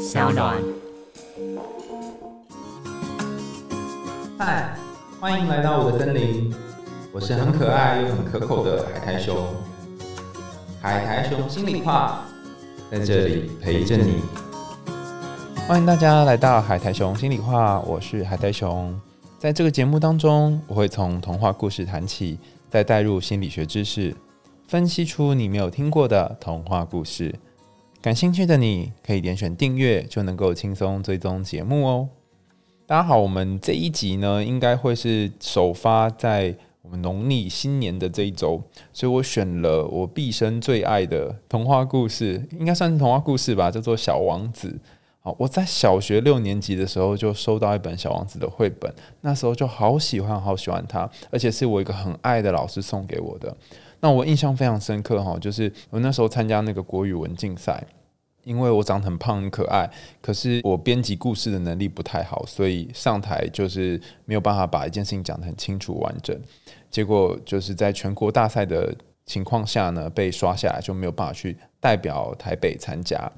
小暖。嗨，欢迎来到我的森林，我是很可爱又很可口的海苔熊。海苔熊心里话，在这里陪着你。欢迎大家来到海苔熊心里话，我是海苔熊。在这个节目当中，我会从童话故事谈起，再带入心理学知识，分析出你没有听过的童话故事。感兴趣的你可以点选订阅，就能够轻松追踪节目哦。大家好，我们这一集呢，应该会是首发在我们农历新年的这一周，所以我选了我毕生最爱的童话故事，应该算是童话故事吧，叫做《小王子》。好，我在小学六年级的时候就收到一本《小王子》的绘本，那时候就好喜欢，好喜欢它，而且是我一个很爱的老师送给我的。那我印象非常深刻哈，就是我那时候参加那个国语文竞赛，因为我长得很胖很可爱，可是我编辑故事的能力不太好，所以上台就是没有办法把一件事情讲得很清楚完整。结果就是在全国大赛的情况下呢，被刷下来就没有办法去代表台北参加。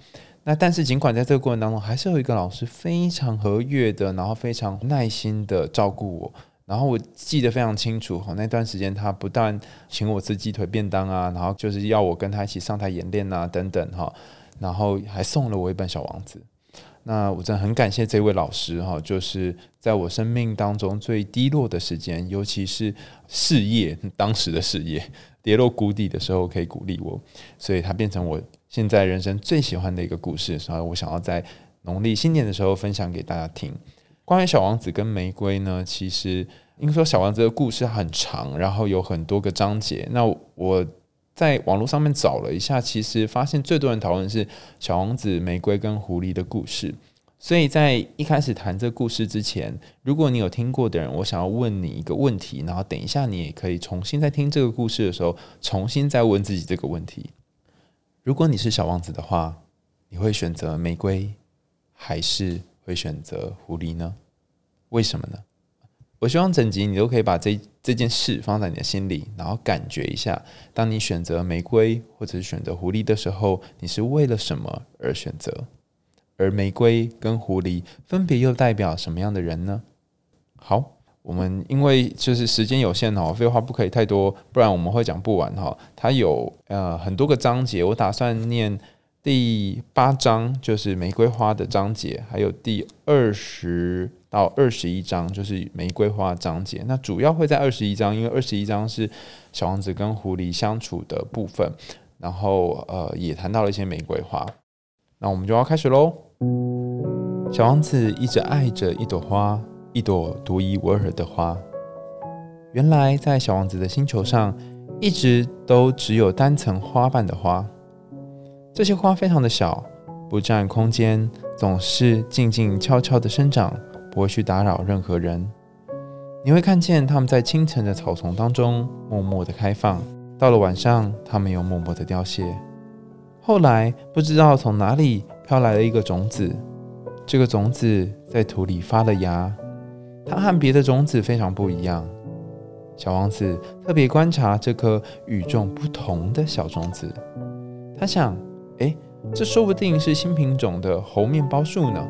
那但是尽管在这个过程当中，还是有一个老师非常和悦的，然后非常耐心的照顾我。然后我记得非常清楚哈，那段时间他不但请我吃鸡腿便当啊，然后就是要我跟他一起上台演练啊等等哈，然后还送了我一本《小王子》。那我真的很感谢这位老师哈，就是在我生命当中最低落的时间，尤其是事业当时的事业跌落谷底的时候，可以鼓励我，所以它变成我现在人生最喜欢的一个故事，所以我想要在农历新年的时候分享给大家听。关于小王子跟玫瑰呢，其实。因为说小王子的故事很长，然后有很多个章节。那我在网络上面找了一下，其实发现最多人讨论是小王子、玫瑰跟狐狸的故事。所以在一开始谈这故事之前，如果你有听过的人，我想要问你一个问题，然后等一下你也可以重新在听这个故事的时候，重新再问自己这个问题：如果你是小王子的话，你会选择玫瑰，还是会选择狐狸呢？为什么呢？我希望整集你都可以把这这件事放在你的心里，然后感觉一下，当你选择玫瑰或者是选择狐狸的时候，你是为了什么而选择？而玫瑰跟狐狸分别又代表什么样的人呢？好，我们因为就是时间有限哦，废话不可以太多，不然我们会讲不完哈。它有呃很多个章节，我打算念第八章，就是玫瑰花的章节，还有第二十。到二十一章就是玫瑰花章节，那主要会在二十一章，因为二十一章是小王子跟狐狸相处的部分，然后呃也谈到了一些玫瑰花，那我们就要开始喽。小王子一直爱着一朵花，一朵独一无二的花。原来在小王子的星球上，一直都只有单层花瓣的花，这些花非常的小，不占空间，总是静静悄悄的生长。不会去打扰任何人。你会看见它们在清晨的草丛当中默默的开放，到了晚上，它们又默默的凋谢。后来，不知道从哪里飘来了一个种子，这个种子在土里发了芽。它和别的种子非常不一样。小王子特别观察这颗与众不同的小种子，他想：哎，这说不定是新品种的猴面包树呢。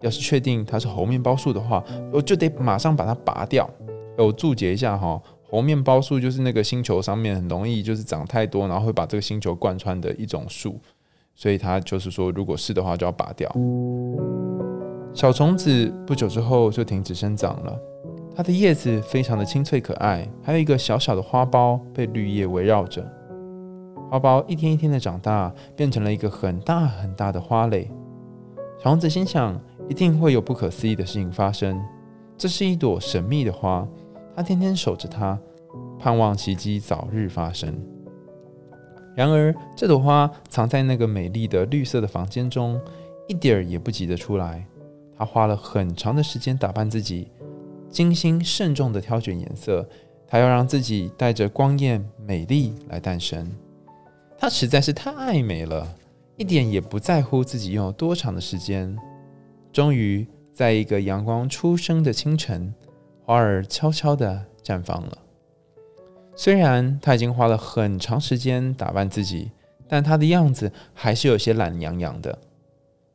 要是确定它是猴面包树的话，我就得马上把它拔掉。我注解一下哈，猴面包树就是那个星球上面很容易就是长太多，然后会把这个星球贯穿的一种树，所以它就是说，如果是的话就要拔掉。小虫子不久之后就停止生长了，它的叶子非常的清脆可爱，还有一个小小的花苞被绿叶围绕着。花苞一天一天的长大，变成了一个很大很大的花蕾。小王子心想。一定会有不可思议的事情发生。这是一朵神秘的花，他天天守着它，盼望奇迹早日发生。然而，这朵花藏在那个美丽的绿色的房间中，一点儿也不急得出来。他花了很长的时间打扮自己，精心慎重地挑选颜色。他要让自己带着光艳美丽来诞生。他实在是太爱美了，一点也不在乎自己用了多长的时间。终于，在一个阳光初升的清晨，花儿悄悄地绽放了。虽然他已经花了很长时间打扮自己，但他的样子还是有些懒洋洋的。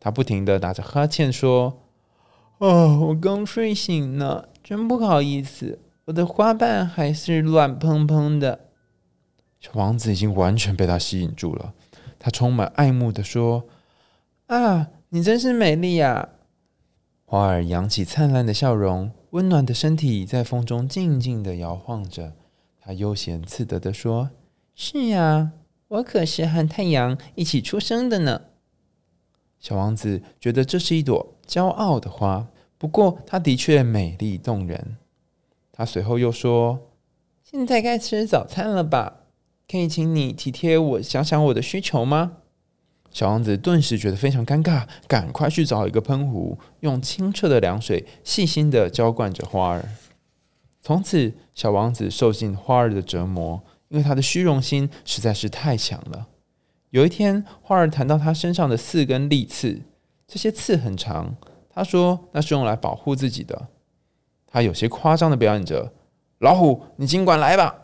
他不停的打着哈欠说：“哦，我刚睡醒呢，真不好意思，我的花瓣还是乱蓬蓬的。”小王子已经完全被他吸引住了，他充满爱慕的说：“啊，你真是美丽呀！”花儿扬起灿烂的笑容，温暖的身体在风中静静的摇晃着。他悠闲自得的说：“是呀，我可是和太阳一起出生的呢。”小王子觉得这是一朵骄傲的花，不过它的确美丽动人。他随后又说：“现在该吃早餐了吧？可以请你体贴我，想想我的需求吗？”小王子顿时觉得非常尴尬，赶快去找一个喷壶，用清澈的凉水细心的浇灌着花儿。从此，小王子受尽花儿的折磨，因为他的虚荣心实在是太强了。有一天，花儿谈到他身上的四根利刺，这些刺很长。他说那是用来保护自己的。他有些夸张的表演着：“老虎，你尽管来吧。”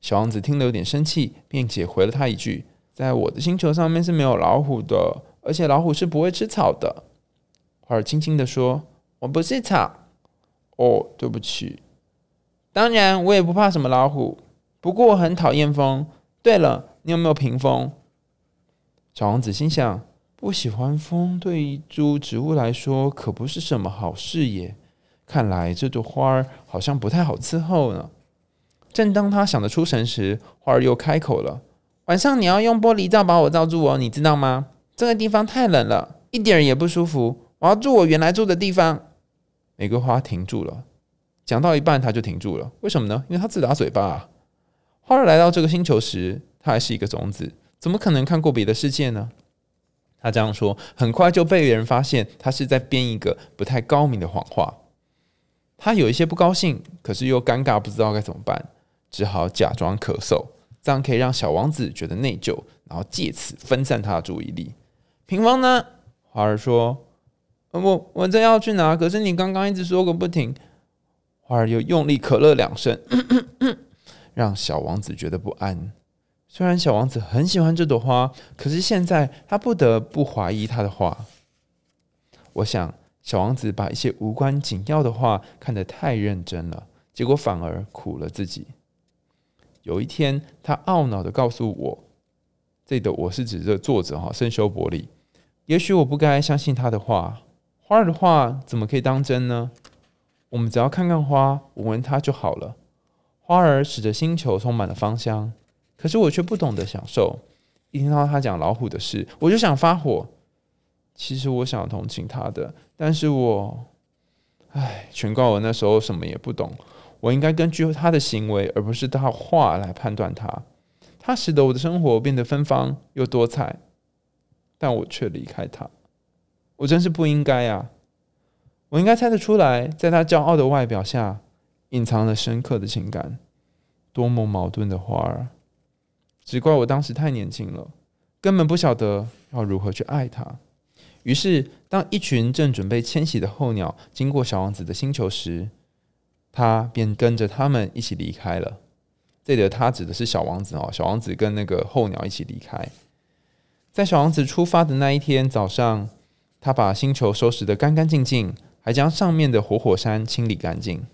小王子听了有点生气，并且回了他一句：“在我的星球上面是没有老虎的，而且老虎是不会吃草的。”花儿轻轻的说：“我不是草。”哦，对不起。当然，我也不怕什么老虎，不过我很讨厌风。对了，你有没有屏风？小王子心想：不喜欢风，对一株植物来说可不是什么好事也。看来这朵花儿好像不太好伺候呢。正当他想得出神时，花儿又开口了：“晚上你要用玻璃罩把我罩住哦，你知道吗？这个地方太冷了，一点也不舒服。我要住我原来住的地方。”玫瑰花停住了，讲到一半他就停住了。为什么呢？因为他自打嘴巴。啊花儿来到这个星球时，它还是一个种子。怎么可能看过别的世界呢？他这样说，很快就被别人发现，他是在编一个不太高明的谎话。他有一些不高兴，可是又尴尬，不知道该怎么办，只好假装咳嗽，这样可以让小王子觉得内疚，然后借此分散他的注意力。平方呢？花儿说：“我我正要去拿，可是你刚刚一直说个不停。”花儿又用力咳了两声，让小王子觉得不安。虽然小王子很喜欢这朵花，可是现在他不得不怀疑他的话。我想，小王子把一些无关紧要的话看得太认真了，结果反而苦了自己。有一天，他懊恼的告诉我：“这里的我是指这作者哈，圣修伯里。也许我不该相信他的话。花儿的话怎么可以当真呢？我们只要看看花，闻闻它就好了。花儿使得星球充满了芳香。”可是我却不懂得享受。一听到他讲老虎的事，我就想发火。其实我想同情他的，但是我，唉，全怪我那时候什么也不懂。我应该根据他的行为，而不是他话来判断他。他使得我的生活变得芬芳又多彩，但我却离开他。我真是不应该呀！我应该猜得出来，在他骄傲的外表下，隐藏了深刻的情感。多么矛盾的花儿！只怪我当时太年轻了，根本不晓得要如何去爱他。于是，当一群正准备迁徙的候鸟经过小王子的星球时，他便跟着他们一起离开了。这里的他指的是小王子哦，小王子跟那个候鸟一起离开。在小王子出发的那一天早上，他把星球收拾得干干净净，还将上面的活火山清理干净。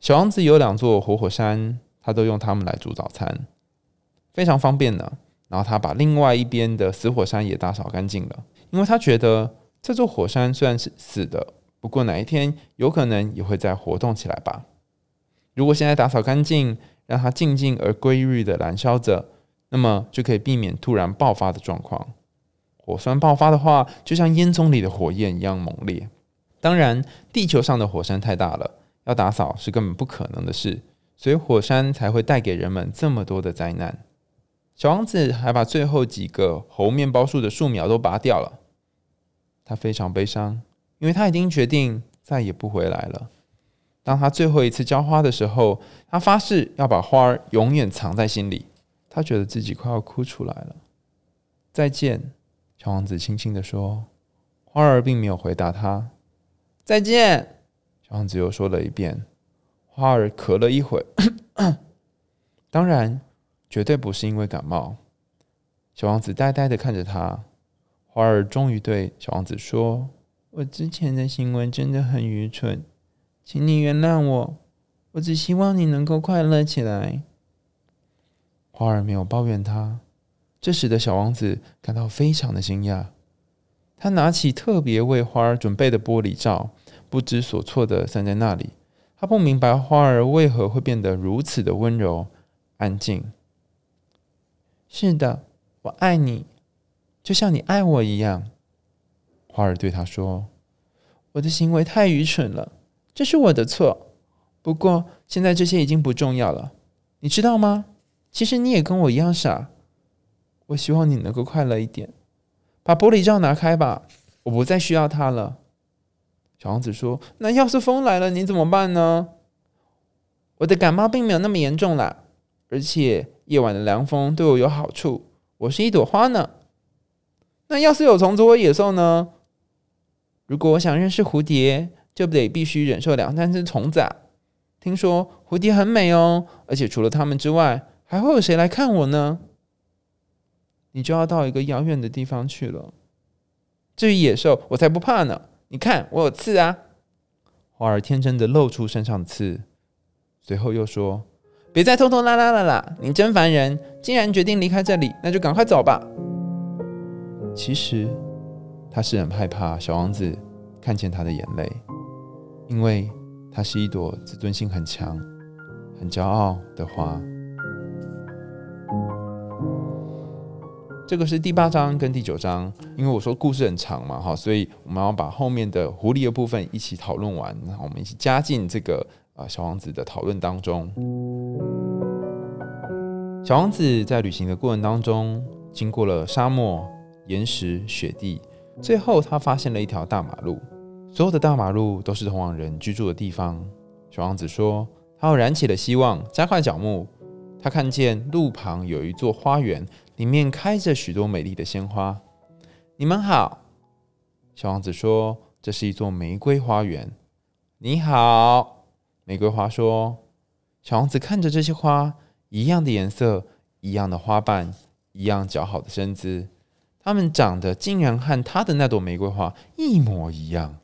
小王子有两座活火山，他都用它们来煮早餐。非常方便呢。然后他把另外一边的死火山也打扫干净了，因为他觉得这座火山虽然是死的，不过哪一天有可能也会再活动起来吧。如果现在打扫干净，让它静静而规律的燃烧着，那么就可以避免突然爆发的状况。火山爆发的话，就像烟囱里的火焰一样猛烈。当然，地球上的火山太大了，要打扫是根本不可能的事，所以火山才会带给人们这么多的灾难。小王子还把最后几个猴面包树的树苗都拔掉了，他非常悲伤，因为他已经决定再也不回来了。当他最后一次浇花的时候，他发誓要把花儿永远藏在心里。他觉得自己快要哭出来了。再见，小王子轻轻的说。花儿并没有回答他。再见，小王子又说了一遍。花儿咳了一会，当然。绝对不是因为感冒。小王子呆呆的看着他，花儿终于对小王子说：“我之前的行为真的很愚蠢，请你原谅我。我只希望你能够快乐起来。”花儿没有抱怨他，这使得小王子感到非常的惊讶。他拿起特别为花儿准备的玻璃罩，不知所措的站在那里。他不明白花儿为何会变得如此的温柔、安静。是的，我爱你。就像你爱我一样，花儿对他说：“我的行为太愚蠢了，这是我的错。不过现在这些已经不重要了，你知道吗？其实你也跟我一样傻。我希望你能够快乐一点。把玻璃罩拿开吧，我不再需要它了。”小王子说：“那要是风来了，你怎么办呢？”我的感冒并没有那么严重啦，而且夜晚的凉风对我有好处。我是一朵花呢。那要是有虫子或野兽呢？如果我想认识蝴蝶，就得必须忍受两三只虫子。听说蝴蝶很美哦，而且除了它们之外，还会有谁来看我呢？你就要到一个遥远的地方去了。至于野兽，我才不怕呢！你看，我有刺啊！花儿天真的露出身上刺，随后又说：“别再拖拖拉拉了啦！你真烦人！既然决定离开这里，那就赶快走吧。”其实，他是很害怕小王子看见他的眼泪，因为他是一朵自尊心很强、很骄傲的花。这个是第八章跟第九章，因为我说故事很长嘛，哈，所以我们要把后面的狐狸的部分一起讨论完，然后我们一起加进这个啊小王子的讨论当中。小王子在旅行的过程当中，经过了沙漠。岩石、雪地，最后他发现了一条大马路。所有的大马路都是通往人居住的地方。小王子说：“他又燃起了希望，加快脚步。他看见路旁有一座花园，里面开着许多美丽的鲜花。”你们好，小王子说：“这是一座玫瑰花园。”你好，玫瑰花说。小王子看着这些花，一样的颜色，一样的花瓣，一样姣好的身姿。它们长得竟然和他的那朵玫瑰花一模一样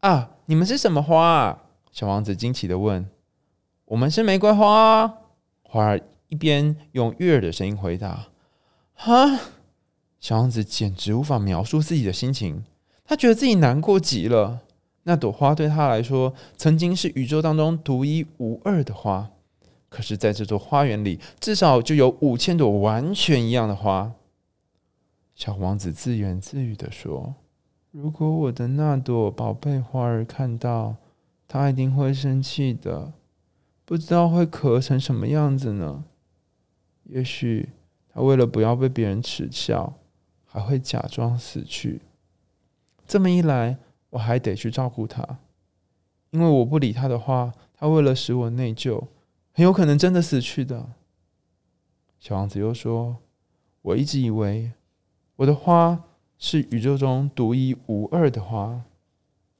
啊！你们是什么花？啊小王子惊奇的问。“我们是玫瑰花。”花儿一边用悦耳的声音回答。“哈！”小王子简直无法描述自己的心情，他觉得自己难过极了。那朵花对他来说曾经是宇宙当中独一无二的花，可是在这座花园里，至少就有五千朵完全一样的花。小王子自言自语的说：“如果我的那朵宝贝花儿看到，他一定会生气的，不知道会咳成什么样子呢？也许他为了不要被别人耻笑，还会假装死去。这么一来，我还得去照顾他，因为我不理他的话，他为了使我内疚，很有可能真的死去的。”小王子又说：“我一直以为。”我的花是宇宙中独一无二的花，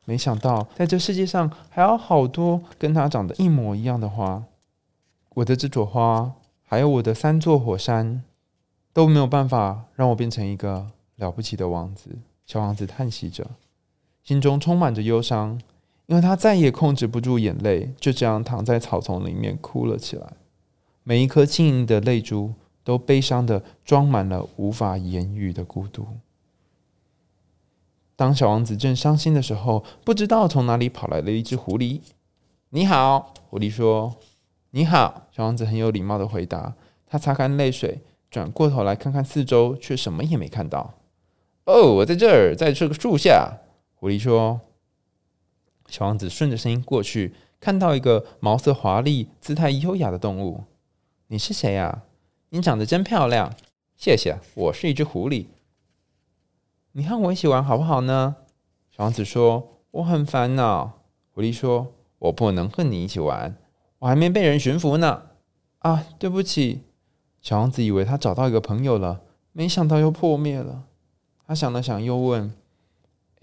没想到在这世界上还有好多跟它长得一模一样的花。我的这朵花，还有我的三座火山，都没有办法让我变成一个了不起的王子。小王子叹息着，心中充满着忧伤，因为他再也控制不住眼泪，就这样躺在草丛里面哭了起来。每一颗晶莹的泪珠。都悲伤的装满了无法言语的孤独。当小王子正伤心的时候，不知道从哪里跑来了一只狐狸。“你好。”狐狸说。“你好。”小王子很有礼貌的回答。他擦干泪水，转过头来看看四周，却什么也没看到。“哦，我在这儿，在这个树下。”狐狸说。小王子顺着声音过去，看到一个毛色华丽、姿态优雅的动物。“你是谁呀？”你长得真漂亮，谢谢。我是一只狐狸，你和我一起玩好不好呢？小王子说：“我很烦恼。”狐狸说：“我不能和你一起玩，我还没被人驯服呢。”啊，对不起。小王子以为他找到一个朋友了，没想到又破灭了。他想了想，又问：“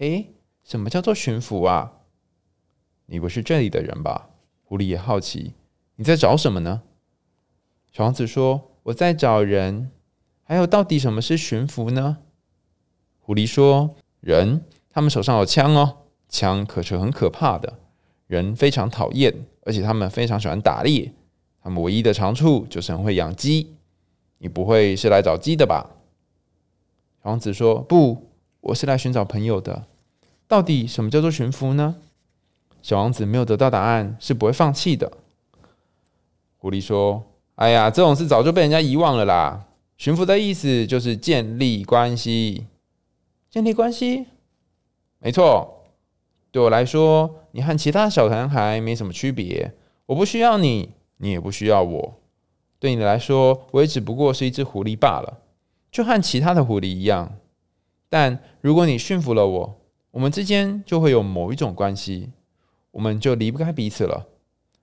哎，什么叫做驯服啊？”你不是这里的人吧？狐狸也好奇。你在找什么呢？小王子说。我在找人，还有到底什么是驯服呢？狐狸说：“人，他们手上有枪哦，枪可是很可怕的。人非常讨厌，而且他们非常喜欢打猎。他们唯一的长处就是很会养鸡。你不会是来找鸡的吧？”小王子说：“不，我是来寻找朋友的。到底什么叫做驯服呢？”小王子没有得到答案，是不会放弃的。狐狸说：“哎呀，这种事早就被人家遗忘了啦。驯服的意思就是建立关系，建立关系，没错。对我来说，你和其他小男孩没什么区别。我不需要你，你也不需要我。对你来说，我也只不过是一只狐狸罢了。”就和其他的狐狸一样，但如果你驯服了我，我们之间就会有某一种关系，我们就离不开彼此了。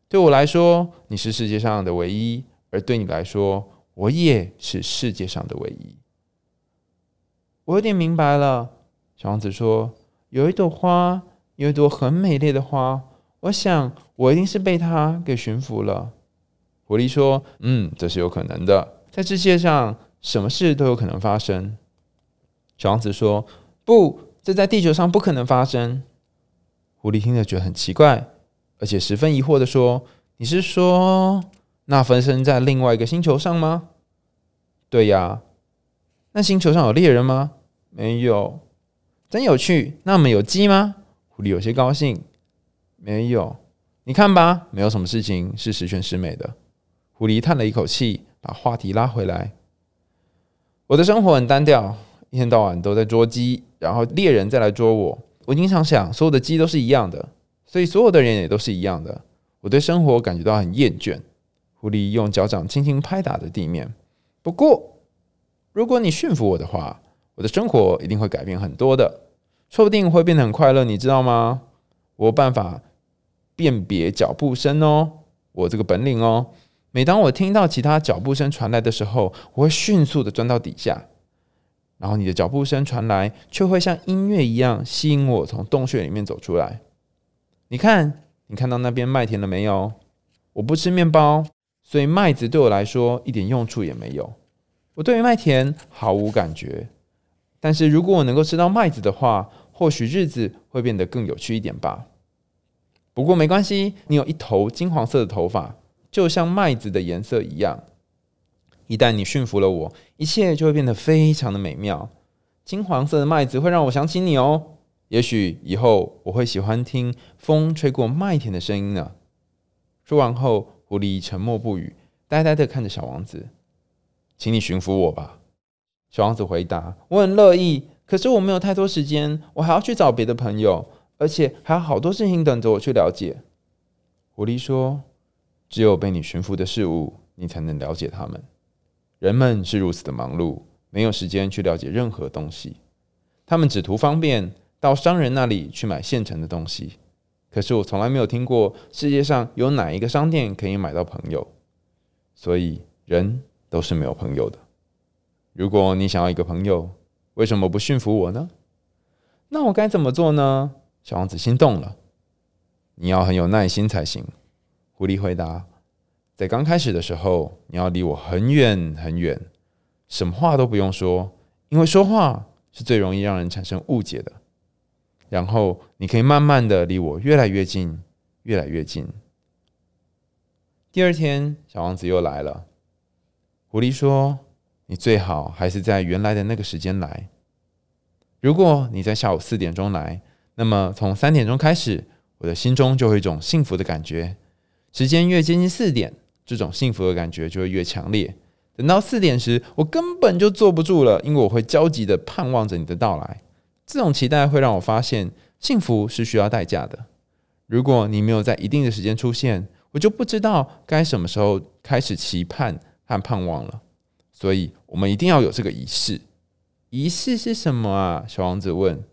对我来说，你是世界上的唯一；而对你来说，我也是世界上的唯一。我有点明白了，小王子说：“有一朵花，有一朵很美丽的花，我想我一定是被它给驯服了。”狐狸说：“嗯，这是有可能的，在世界上。”什么事都有可能发生。小王子说：“不，这在地球上不可能发生。”狐狸听着觉得很奇怪，而且十分疑惑的说：“你是说那分身在另外一个星球上吗？”“对呀。”“那星球上有猎人吗？”“没有。”“真有趣。”“那我们有鸡吗？”狐狸有些高兴。“没有。”“你看吧，没有什么事情是十全十美的。”狐狸叹了一口气，把话题拉回来。我的生活很单调，一天到晚都在捉鸡，然后猎人再来捉我。我经常想，所有的鸡都是一样的，所以所有的人也都是一样的。我对生活感觉到很厌倦。狐狸用脚掌轻轻拍打着地面。不过，如果你驯服我的话，我的生活一定会改变很多的，说不定会变得很快乐。你知道吗？我有办法辨别脚步声哦，我这个本领哦。每当我听到其他脚步声传来的时候，我会迅速的钻到底下，然后你的脚步声传来，却会像音乐一样吸引我从洞穴里面走出来。你看，你看到那边麦田了没有？我不吃面包，所以麦子对我来说一点用处也没有。我对于麦田毫无感觉，但是如果我能够吃到麦子的话，或许日子会变得更有趣一点吧。不过没关系，你有一头金黄色的头发。就像麦子的颜色一样，一旦你驯服了我，一切就会变得非常的美妙。金黄色的麦子会让我想起你哦。也许以后我会喜欢听风吹过麦田的声音呢。说完后，狐狸沉默不语，呆呆的看着小王子。请你驯服我吧，小王子回答。我很乐意，可是我没有太多时间，我还要去找别的朋友，而且还有好多事情等着我去了解。狐狸说。只有被你驯服的事物，你才能了解他们。人们是如此的忙碌，没有时间去了解任何东西。他们只图方便，到商人那里去买现成的东西。可是我从来没有听过世界上有哪一个商店可以买到朋友。所以人都是没有朋友的。如果你想要一个朋友，为什么不驯服我呢？那我该怎么做呢？小王子心动了。你要很有耐心才行。狐狸回答：“在刚开始的时候，你要离我很远很远，什么话都不用说，因为说话是最容易让人产生误解的。然后你可以慢慢的离我越来越近，越来越近。”第二天，小王子又来了。狐狸说：“你最好还是在原来的那个时间来。如果你在下午四点钟来，那么从三点钟开始，我的心中就会一种幸福的感觉。”时间越接近四点，这种幸福的感觉就会越强烈。等到四点时，我根本就坐不住了，因为我会焦急的盼望着你的到来。这种期待会让我发现，幸福是需要代价的。如果你没有在一定的时间出现，我就不知道该什么时候开始期盼和盼望了。所以，我们一定要有这个仪式。仪式是什么啊？小王子问。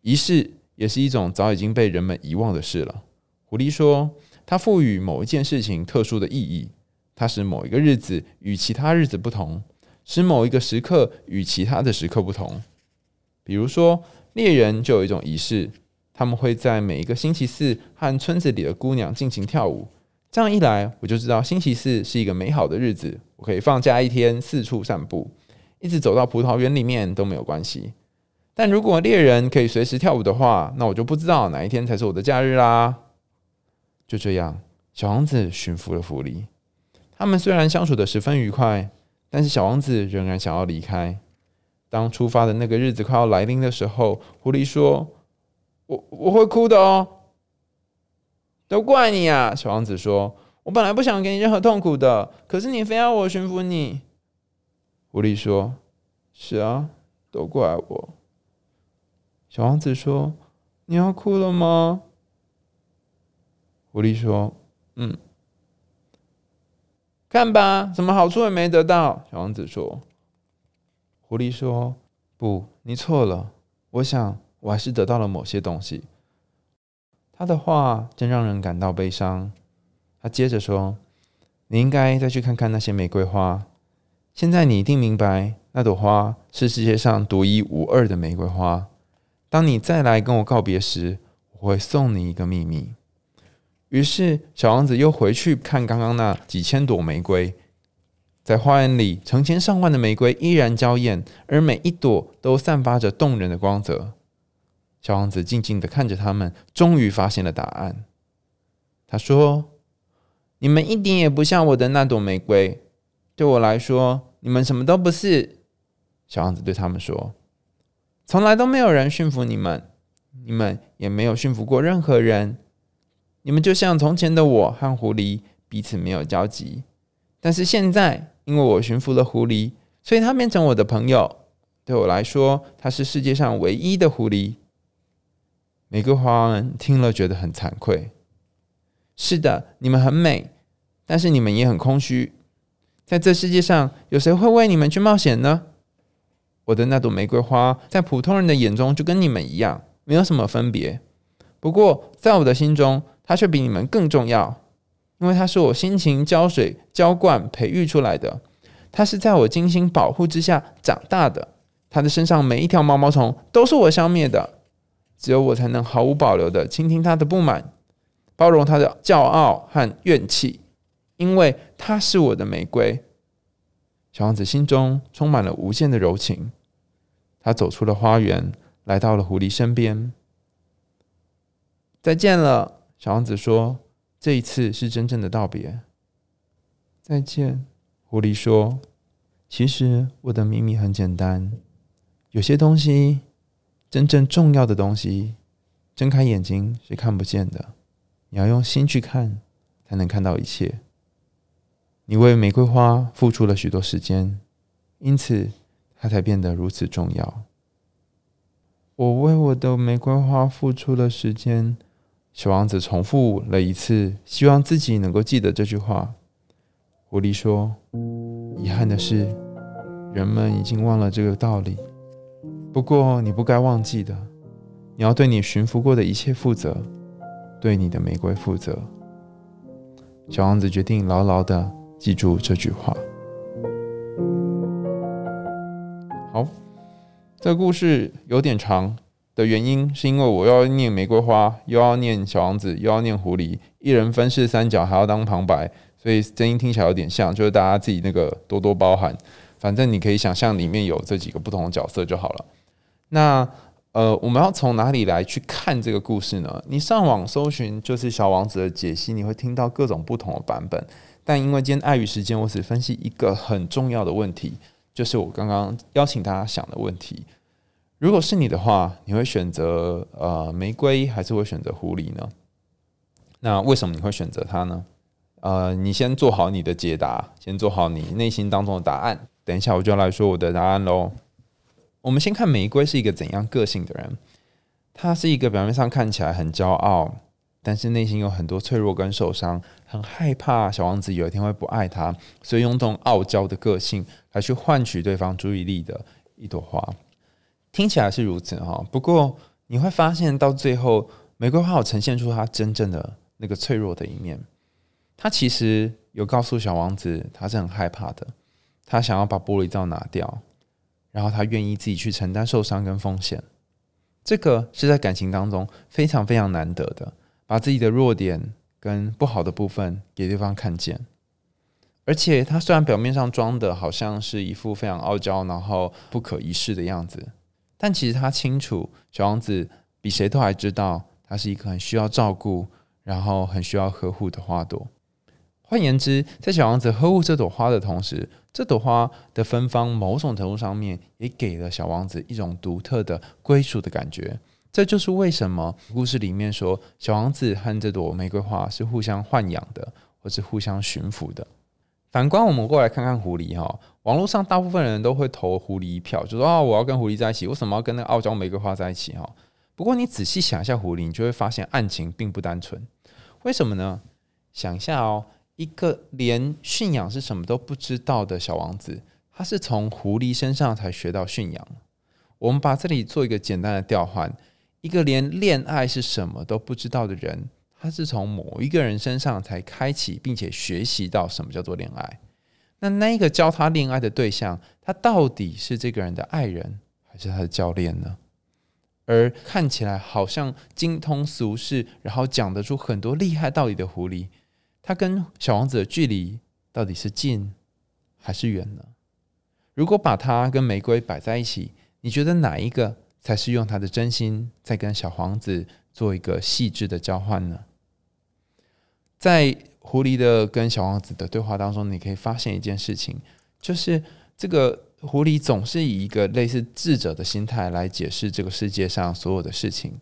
仪式也是一种早已经被人们遗忘的事了。狐狸说。它赋予某一件事情特殊的意义，它使某一个日子与其他日子不同，使某一个时刻与其他的时刻不同。比如说，猎人就有一种仪式，他们会在每一个星期四和村子里的姑娘尽情跳舞。这样一来，我就知道星期四是一个美好的日子，我可以放假一天，四处散步，一直走到葡萄园里面都没有关系。但如果猎人可以随时跳舞的话，那我就不知道哪一天才是我的假日啦。就这样，小王子驯服了狐狸。他们虽然相处的十分愉快，但是小王子仍然想要离开。当出发的那个日子快要来临的时候，狐狸说：“我我会哭的哦。”都怪你啊！小王子说：“我本来不想给你任何痛苦的，可是你非要我驯服你。”狐狸说：“是啊，都怪我。”小王子说：“你要哭了吗？”狐狸说：“嗯，看吧，什么好处也没得到。”小王子说：“狐狸说，不，你错了。我想，我还是得到了某些东西。”他的话真让人感到悲伤。他接着说：“你应该再去看看那些玫瑰花。现在你一定明白，那朵花是世界上独一无二的玫瑰花。”当你再来跟我告别时，我会送你一个秘密。于是，小王子又回去看刚刚那几千朵玫瑰，在花园里成千上万的玫瑰依然娇艳，而每一朵都散发着动人的光泽。小王子静静的看着他们，终于发现了答案。他说：“你们一点也不像我的那朵玫瑰，对我来说，你们什么都不是。”小王子对他们说。从来都没有人驯服你们，你们也没有驯服过任何人。你们就像从前的我和狐狸彼此没有交集，但是现在因为我驯服了狐狸，所以它变成我的朋友。对我来说，它是世界上唯一的狐狸。玫瑰花听了觉得很惭愧。是的，你们很美，但是你们也很空虚。在这世界上，有谁会为你们去冒险呢？我的那朵玫瑰花，在普通人的眼中就跟你们一样，没有什么分别。不过，在我的心中，它却比你们更重要，因为它是我辛勤浇水、浇灌、培育出来的。它是在我精心保护之下长大的。它的身上每一条毛毛虫都是我消灭的，只有我才能毫无保留的倾听它的不满，包容它的骄傲和怨气，因为它是我的玫瑰。小王子心中充满了无限的柔情，他走出了花园，来到了狐狸身边。再见了，小王子说：“这一次是真正的道别。”再见，狐狸说：“其实我的秘密很简单，有些东西，真正重要的东西，睁开眼睛是看不见的，你要用心去看，才能看到一切。”你为玫瑰花付出了许多时间，因此它才变得如此重要。我为我的玫瑰花付出了时间，小王子重复了一次，希望自己能够记得这句话。狐狸说：“遗憾的是，人们已经忘了这个道理。不过你不该忘记的，你要对你驯服过的一切负责，对你的玫瑰负责。”小王子决定牢牢的。记住这句话。好，这故事有点长的原因，是因为我要念玫瑰花，又要念小王子，又要念狐狸，一人分饰三角，还要当旁白，所以声音听起来有点像，就是大家自己那个多多包涵。反正你可以想象里面有这几个不同的角色就好了。那呃，我们要从哪里来去看这个故事呢？你上网搜寻就是小王子的解析，你会听到各种不同的版本。但因为今天碍于时间，我只分析一个很重要的问题，就是我刚刚邀请大家想的问题。如果是你的话，你会选择呃玫瑰，还是会选择狐狸呢？那为什么你会选择它呢？呃，你先做好你的解答，先做好你内心当中的答案。等一下我就要来说我的答案喽。我们先看玫瑰是一个怎样个性的人。他是一个表面上看起来很骄傲。但是内心有很多脆弱跟受伤，很害怕小王子有一天会不爱他，所以用这种傲娇的个性来去换取对方注意力的一朵花，听起来是如此哈。不过你会发现到最后，玫瑰花有呈现出它真正的那个脆弱的一面。他其实有告诉小王子，他是很害怕的，他想要把玻璃罩拿掉，然后他愿意自己去承担受伤跟风险。这个是在感情当中非常非常难得的。把自己的弱点跟不好的部分给对方看见，而且他虽然表面上装的好像是一副非常傲娇，然后不可一世的样子，但其实他清楚，小王子比谁都还知道，他是一个很需要照顾，然后很需要呵护的花朵。换言之，在小王子呵护这朵花的同时，这朵花的芬芳某种程度上面也给了小王子一种独特的归属的感觉。这就是为什么故事里面说小王子和这朵玫瑰花是互相豢养的，或是互相驯服的。反观我们过来看看狐狸哈，网络上大部分人都会投狐狸一票，就说啊我要跟狐狸在一起，为什么要跟那个傲娇玫瑰花在一起哈？不过你仔细想一下狐狸，你就会发现案情并不单纯。为什么呢？想一下哦。一个连驯养是什么都不知道的小王子，他是从狐狸身上才学到驯养。我们把这里做一个简单的调换：一个连恋爱是什么都不知道的人，他是从某一个人身上才开启并且学习到什么叫做恋爱。那那个教他恋爱的对象，他到底是这个人的爱人还是他的教练呢？而看起来好像精通俗世，然后讲得出很多厉害道理的狐狸。他跟小王子的距离到底是近还是远呢？如果把他跟玫瑰摆在一起，你觉得哪一个才是用他的真心在跟小王子做一个细致的交换呢？在狐狸的跟小王子的对话当中，你可以发现一件事情，就是这个狐狸总是以一个类似智者的心态来解释这个世界上所有的事情，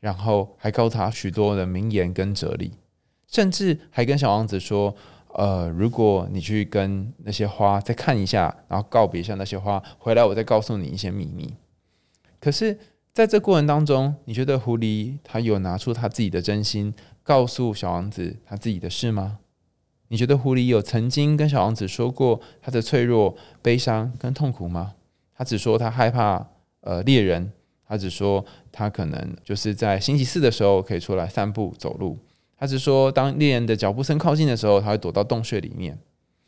然后还告诉他许多的名言跟哲理。甚至还跟小王子说：“呃，如果你去跟那些花再看一下，然后告别一下那些花，回来我再告诉你一些秘密。”可是，在这过程当中，你觉得狐狸他有拿出他自己的真心，告诉小王子他自己的事吗？你觉得狐狸有曾经跟小王子说过他的脆弱、悲伤跟痛苦吗？他只说他害怕呃猎人，他只说他可能就是在星期四的时候可以出来散步走路。他只说，当猎人的脚步声靠近的时候，他会躲到洞穴里面。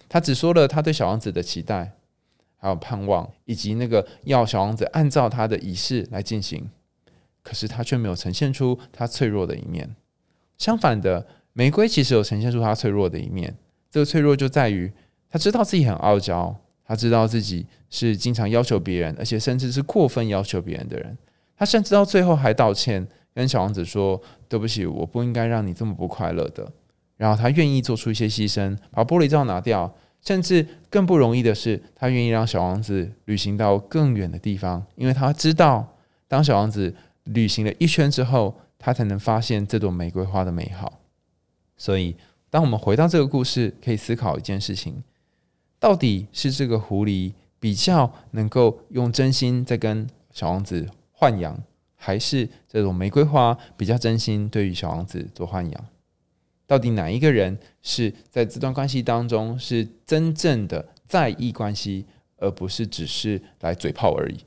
他只说了他对小王子的期待，还有盼望，以及那个要小王子按照他的仪式来进行。可是他却没有呈现出他脆弱的一面。相反的，玫瑰其实有呈现出他脆弱的一面。这个脆弱就在于，他知道自己很傲娇，他知道自己是经常要求别人，而且甚至是过分要求别人的人。他甚至到最后还道歉。跟小王子说：“对不起，我不应该让你这么不快乐的。”然后他愿意做出一些牺牲，把玻璃罩拿掉，甚至更不容易的是，他愿意让小王子旅行到更远的地方，因为他知道，当小王子旅行了一圈之后，他才能发现这朵玫瑰花的美好。所以，当我们回到这个故事，可以思考一件事情：到底是这个狐狸比较能够用真心在跟小王子豢养？还是这朵玫瑰花比较真心，对于小王子做豢养。到底哪一个人是在这段关系当中是真正的在意关系，而不是只是来嘴炮而已？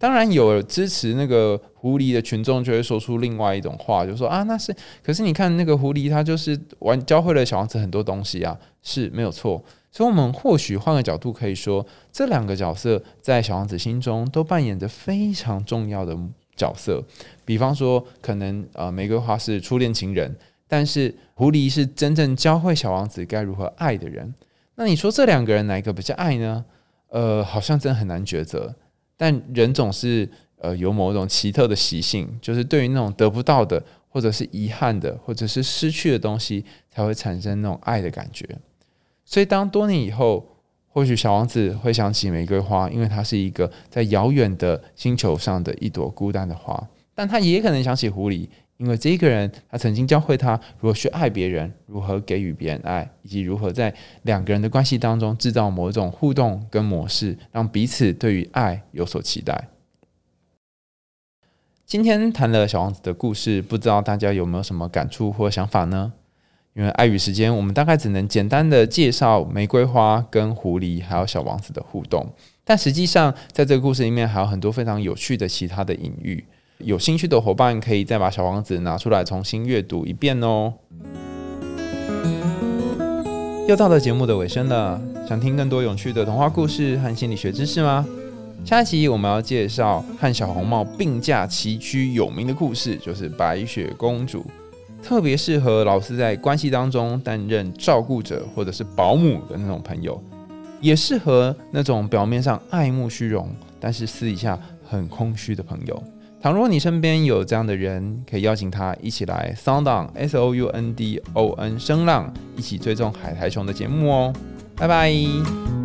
当然有支持那个狐狸的群众就会说出另外一种话，就说啊，那是可是你看那个狐狸，他就是玩教会了小王子很多东西啊，是没有错。所以，我们或许换个角度可以说，这两个角色在小王子心中都扮演着非常重要的。角色，比方说，可能呃，玫瑰花是初恋情人，但是狐狸是真正教会小王子该如何爱的人。那你说这两个人哪一个比较爱呢？呃，好像真的很难抉择。但人总是呃有某种奇特的习性，就是对于那种得不到的，或者是遗憾的，或者是失去的东西，才会产生那种爱的感觉。所以，当多年以后。或许小王子会想起玫瑰花，因为它是一个在遥远的星球上的一朵孤单的花。但他也可能想起狐狸，因为这一个人他曾经教会他如何去爱别人，如何给予别人爱，以及如何在两个人的关系当中制造某种互动跟模式，让彼此对于爱有所期待。今天谈了小王子的故事，不知道大家有没有什么感触或想法呢？因为碍于时间，我们大概只能简单的介绍玫瑰花跟狐狸还有小王子的互动。但实际上，在这个故事里面还有很多非常有趣的其他的隐喻。有兴趣的伙伴可以再把小王子拿出来重新阅读一遍哦。又到了节目的尾声了，想听更多有趣的童话故事和心理学知识吗？下一集我们要介绍和小红帽并驾齐驱有名的故事，就是白雪公主。特别适合老师在关系当中担任照顾者或者是保姆的那种朋友，也适合那种表面上爱慕虚荣，但是私底下很空虚的朋友。倘若你身边有这样的人，可以邀请他一起来 Sound On S O U N D O N 声浪，一起追踪海苔熊的节目哦。拜拜。